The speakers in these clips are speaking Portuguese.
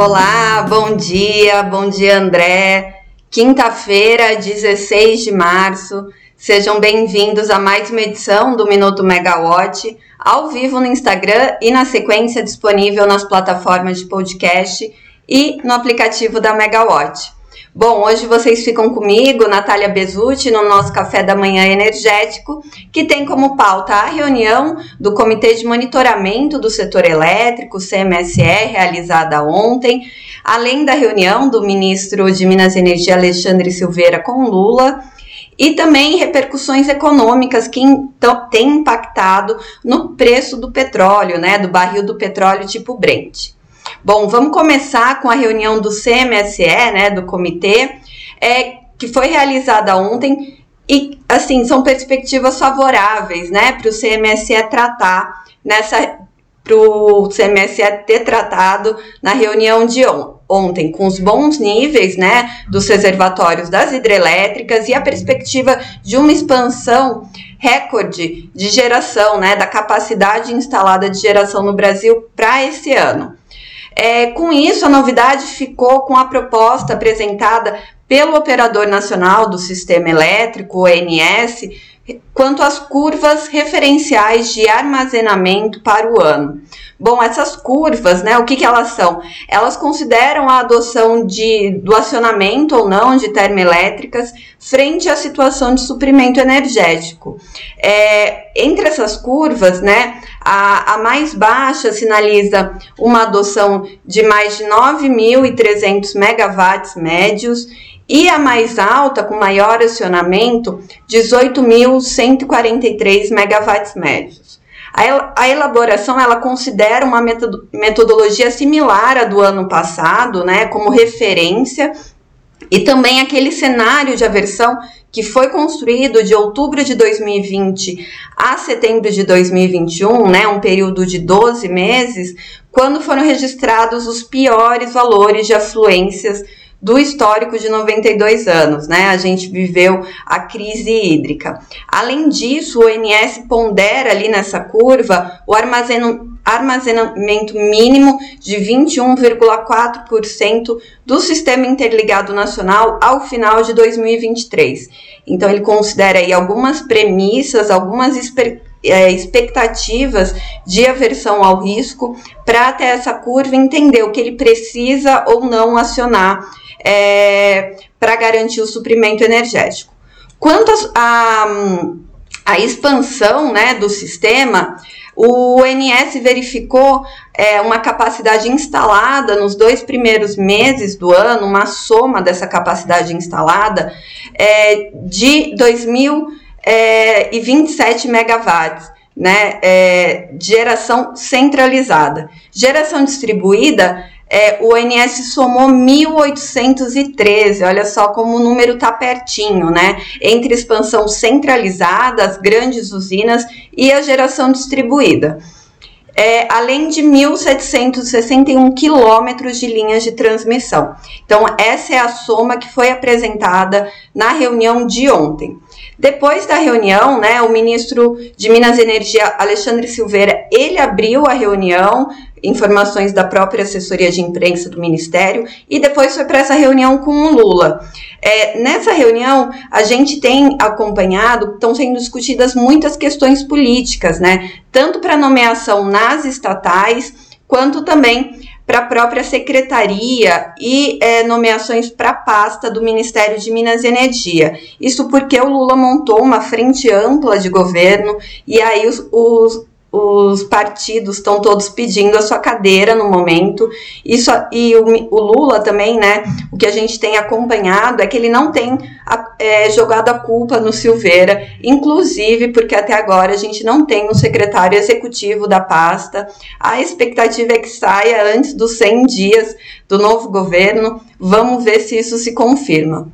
Olá, bom dia, bom dia André. Quinta-feira, 16 de março. Sejam bem-vindos a mais uma edição do Minuto Megawatt, ao vivo no Instagram e na sequência disponível nas plataformas de podcast e no aplicativo da Megawatt. Bom, hoje vocês ficam comigo, Natália Bezutti, no nosso café da manhã energético, que tem como pauta a reunião do Comitê de Monitoramento do Setor Elétrico, CMSE, realizada ontem, além da reunião do ministro de Minas e Energia, Alexandre Silveira, com Lula e também repercussões econômicas que têm impactado no preço do petróleo, né, do barril do petróleo tipo Brent. Bom, vamos começar com a reunião do CMSE, né, do comitê, é, que foi realizada ontem e, assim, são perspectivas favoráveis, né, para o CMSE tratar nessa, para o CMSE ter tratado na reunião de on, ontem, com os bons níveis, né, dos reservatórios das hidrelétricas e a perspectiva de uma expansão recorde de geração, né, da capacidade instalada de geração no Brasil para esse ano. É, com isso, a novidade ficou com a proposta apresentada pelo Operador Nacional do Sistema Elétrico, ONS, quanto às curvas referenciais de armazenamento para o ano. Bom, essas curvas, né, o que, que elas são? Elas consideram a adoção de, do acionamento ou não de termoelétricas frente à situação de suprimento energético. É, entre essas curvas, né, a, a mais baixa sinaliza uma adoção de mais de 9.300 megawatts médios e a mais alta, com maior acionamento, 18.143 megawatts médios. A elaboração ela considera uma metodologia similar à do ano passado, né, como referência, e também aquele cenário de aversão que foi construído de outubro de 2020 a setembro de 2021, né, um período de 12 meses, quando foram registrados os piores valores de afluências do histórico de 92 anos, né? A gente viveu a crise hídrica. Além disso, o ONS pondera ali nessa curva o armazenamento mínimo de 21,4% do Sistema Interligado Nacional ao final de 2023. Então, ele considera aí algumas premissas, algumas é, expectativas de aversão ao risco para até essa curva entender o que ele precisa ou não acionar é, para garantir o suprimento energético. Quanto à expansão né, do sistema, o ONS verificou é, uma capacidade instalada nos dois primeiros meses do ano, uma soma dessa capacidade instalada é, de 2.027 é, megawatts. Né, é, geração centralizada. Geração distribuída é, o ONS somou 1.813, olha só como o número está pertinho, né? Entre expansão centralizada, as grandes usinas e a geração distribuída. É, além de 1.761 quilômetros de linhas de transmissão. Então, essa é a soma que foi apresentada na reunião de ontem. Depois da reunião, né, o ministro de Minas e Energia, Alexandre Silveira, ele abriu a reunião, informações da própria assessoria de imprensa do Ministério, e depois foi para essa reunião com o Lula. É, nessa reunião, a gente tem acompanhado, estão sendo discutidas muitas questões políticas, né? Tanto para nomeação nas estatais, quanto também para a própria secretaria e é, nomeações para a pasta do Ministério de Minas e Energia. Isso porque o Lula montou uma frente ampla de governo e aí os, os os partidos estão todos pedindo a sua cadeira no momento. Isso e o, o, Lula também, né? O que a gente tem acompanhado é que ele não tem a, é, jogado a culpa no Silveira, inclusive porque até agora a gente não tem um secretário executivo da pasta. A expectativa é que saia antes dos 100 dias do novo governo. Vamos ver se isso se confirma.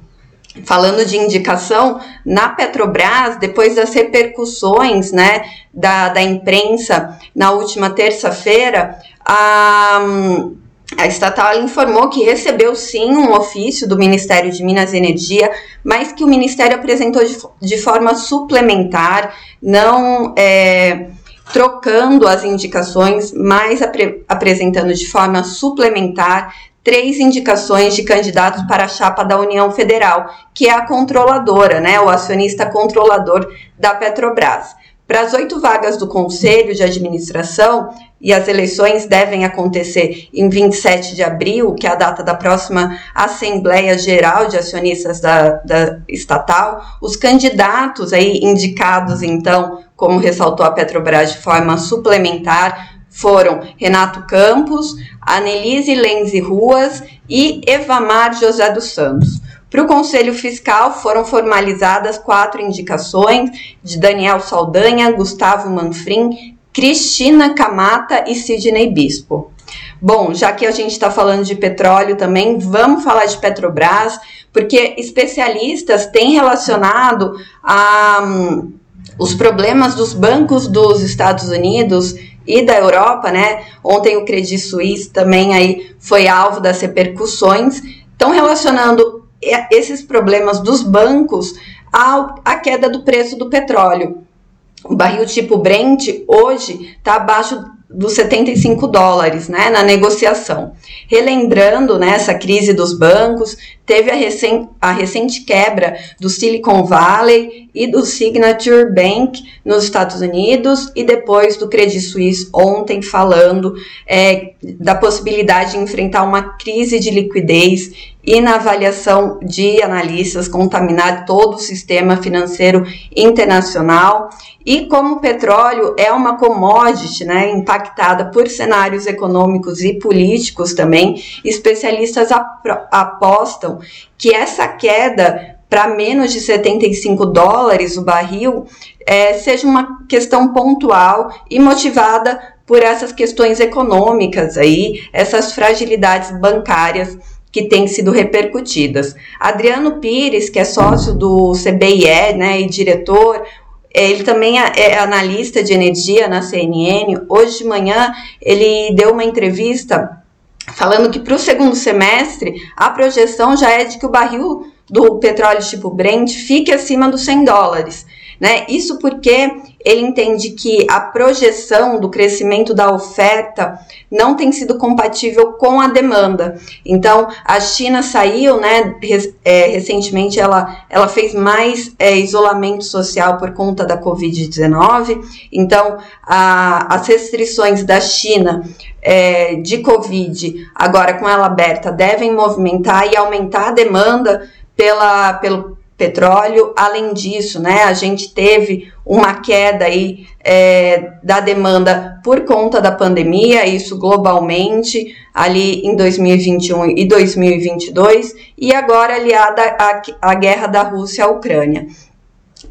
Falando de indicação, na Petrobras, depois das repercussões né, da, da imprensa na última terça-feira, a, a estatal informou que recebeu sim um ofício do Ministério de Minas e Energia, mas que o Ministério apresentou de, de forma suplementar, não é, trocando as indicações, mas apre, apresentando de forma suplementar três indicações de candidatos para a chapa da União Federal, que é a controladora, né, o acionista controlador da Petrobras. Para as oito vagas do Conselho de Administração, e as eleições devem acontecer em 27 de abril, que é a data da próxima Assembleia Geral de Acionistas da, da estatal, os candidatos aí indicados, então, como ressaltou a Petrobras de forma suplementar, foram Renato Campos, Anelise Lenze Ruas e Evamar José dos Santos. Para o Conselho Fiscal foram formalizadas quatro indicações de Daniel Saldanha, Gustavo Manfrim, Cristina Camata e Sidney Bispo. Bom, já que a gente está falando de petróleo também, vamos falar de Petrobras, porque especialistas têm relacionado a, um, os problemas dos bancos dos Estados Unidos e da Europa, né? Ontem o Credit Suisse também aí foi alvo das repercussões, estão relacionando esses problemas dos bancos à queda do preço do petróleo. O barril tipo Brent hoje está abaixo dos 75 dólares né, na negociação. Relembrando né, essa crise dos bancos, teve a, recen a recente quebra do Silicon Valley e do Signature Bank nos Estados Unidos e depois do Credit Suisse ontem falando é, da possibilidade de enfrentar uma crise de liquidez e na avaliação de analistas contaminar todo o sistema financeiro internacional e como o petróleo é uma commodity, né, impactada por cenários econômicos e políticos também, especialistas apostam que essa queda para menos de 75 dólares o barril é, seja uma questão pontual e motivada por essas questões econômicas aí, essas fragilidades bancárias que têm sido repercutidas. Adriano Pires, que é sócio do CBIE né, e diretor, ele também é, é analista de energia na CNN. Hoje de manhã ele deu uma entrevista falando que para o segundo semestre a projeção já é de que o barril do petróleo tipo Brent fique acima dos 100 dólares. Né? Isso porque ele entende que a projeção do crescimento da oferta não tem sido compatível com a demanda. Então, a China saiu, né, é, recentemente ela, ela fez mais é, isolamento social por conta da Covid-19. Então, a, as restrições da China é, de Covid, agora com ela aberta, devem movimentar e aumentar a demanda pela, pelo petróleo. Além disso, né, a gente teve uma queda aí é, da demanda por conta da pandemia, isso globalmente, ali em 2021 e 2022, e agora aliada à, à guerra da Rússia à Ucrânia.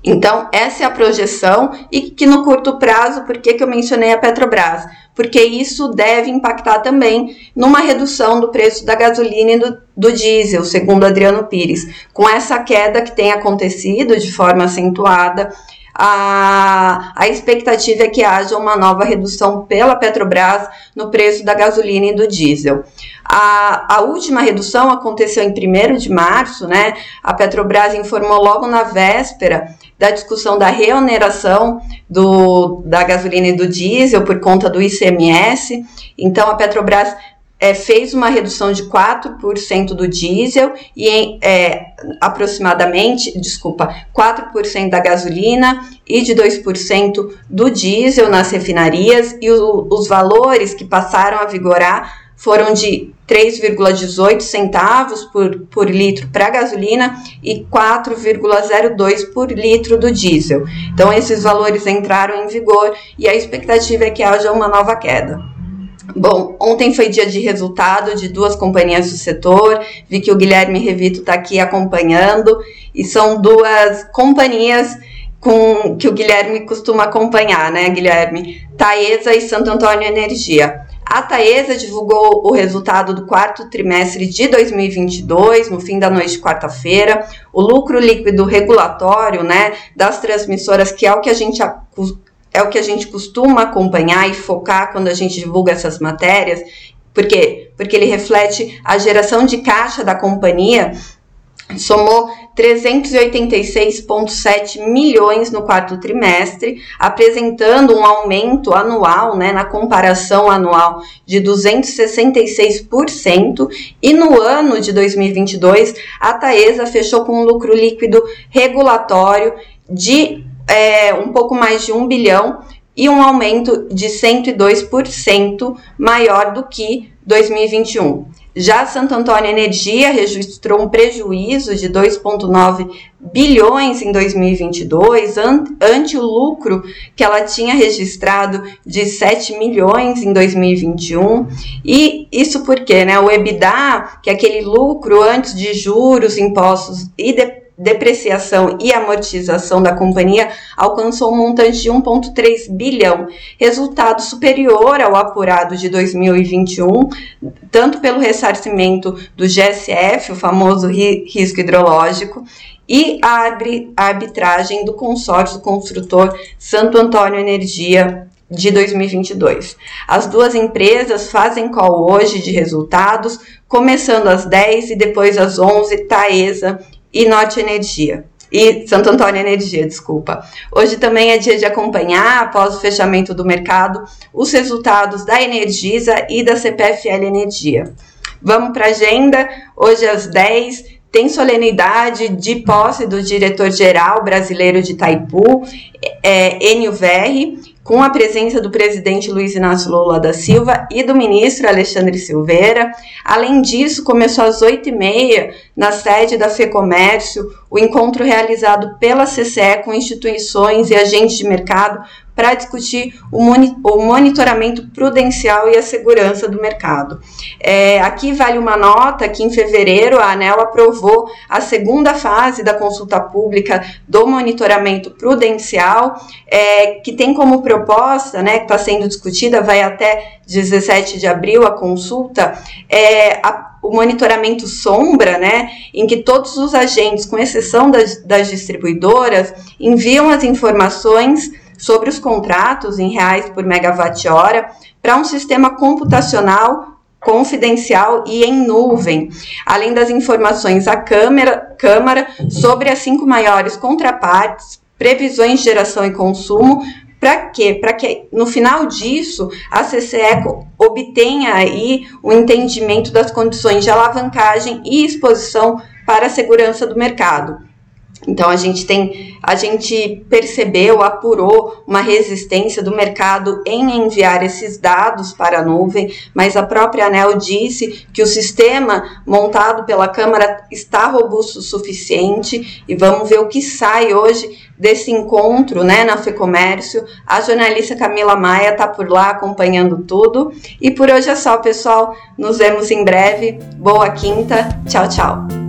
Então, essa é a projeção e que no curto prazo, por que, que eu mencionei a Petrobras? Porque isso deve impactar também numa redução do preço da gasolina e do, do diesel, segundo Adriano Pires. Com essa queda que tem acontecido de forma acentuada, a, a expectativa é que haja uma nova redução pela Petrobras no preço da gasolina e do diesel. A, a última redução aconteceu em 1 de março, né? A Petrobras informou logo na véspera da discussão da reoneração do, da gasolina e do diesel por conta do ICMS. Então, a Petrobras é, fez uma redução de 4% do diesel e é, aproximadamente, desculpa, 4% da gasolina e de 2% do diesel nas refinarias e o, os valores que passaram a vigorar foram de 3,18 centavos por, por litro para gasolina e 4,02 por litro do diesel. Então, esses valores entraram em vigor e a expectativa é que haja uma nova queda. Bom, ontem foi dia de resultado de duas companhias do setor. Vi que o Guilherme Revito está aqui acompanhando e são duas companhias com que o Guilherme costuma acompanhar, né, Guilherme? Taesa e Santo Antônio Energia. A Taesa divulgou o resultado do quarto trimestre de 2022, no fim da noite de quarta-feira. O lucro líquido regulatório, né, das transmissoras, que é o que a gente é o que a gente costuma acompanhar e focar quando a gente divulga essas matérias. Por quê? Porque ele reflete a geração de caixa da companhia somou 386,7 milhões no quarto trimestre, apresentando um aumento anual, né, na comparação anual, de 266%, e no ano de 2022, a Taesa fechou com um lucro líquido regulatório de é, um pouco mais de 1 bilhão e um aumento de 102% maior do que 2021. Já Santo Antônio Energia registrou um prejuízo de 2,9 bilhões em 2022, ante o lucro que ela tinha registrado de 7 milhões em 2021. E isso porque né, o EBITDA, que é aquele lucro antes de juros, impostos e de depreciação e amortização da companhia alcançou um montante de 1,3 bilhão, resultado superior ao apurado de 2021, tanto pelo ressarcimento do GSF, o famoso risco hidrológico, e a arbitragem do consórcio construtor Santo Antônio Energia de 2022. As duas empresas fazem call hoje de resultados, começando às 10 e depois às 11, Taesa e Norte Energia. E Santo Antônio Energia, desculpa. Hoje também é dia de acompanhar, após o fechamento do mercado, os resultados da Energisa e da CPFL Energia. Vamos para a agenda. Hoje às 10 tem solenidade de posse do diretor-geral brasileiro de Itaipu, é, Verri, com a presença do presidente Luiz Inácio Lula da Silva e do ministro Alexandre Silveira. Além disso, começou às 8h30, na sede da FEComércio, o encontro realizado pela CCE com instituições e agentes de mercado para discutir o, monitoramento prudencial e a segurança do mercado. É, aqui vale uma nota que em fevereiro a ANEL aprovou a segunda fase da consulta pública do monitoramento prudencial, é, que tem como proposta, né, que está sendo discutida, vai até 17 de abril a consulta, é, a, o monitoramento sombra, né, em que todos os agentes, com exceção das, das distribuidoras, enviam as informações sobre os contratos em reais por megawatt-hora para um sistema computacional confidencial e em nuvem, além das informações à Câmara, Câmara sobre as cinco maiores contrapartes, previsões de geração e consumo, para quê? Para que no final disso a CCE obtenha aí o entendimento das condições de alavancagem e exposição para a segurança do mercado. Então a gente tem, a gente percebeu, apurou uma resistência do mercado em enviar esses dados para a nuvem, mas a própria ANEL disse que o sistema montado pela Câmara está robusto o suficiente e vamos ver o que sai hoje desse encontro, né, na FEComércio. A jornalista Camila Maia está por lá acompanhando tudo. E por hoje é só, pessoal. Nos vemos em breve. Boa quinta. Tchau, tchau.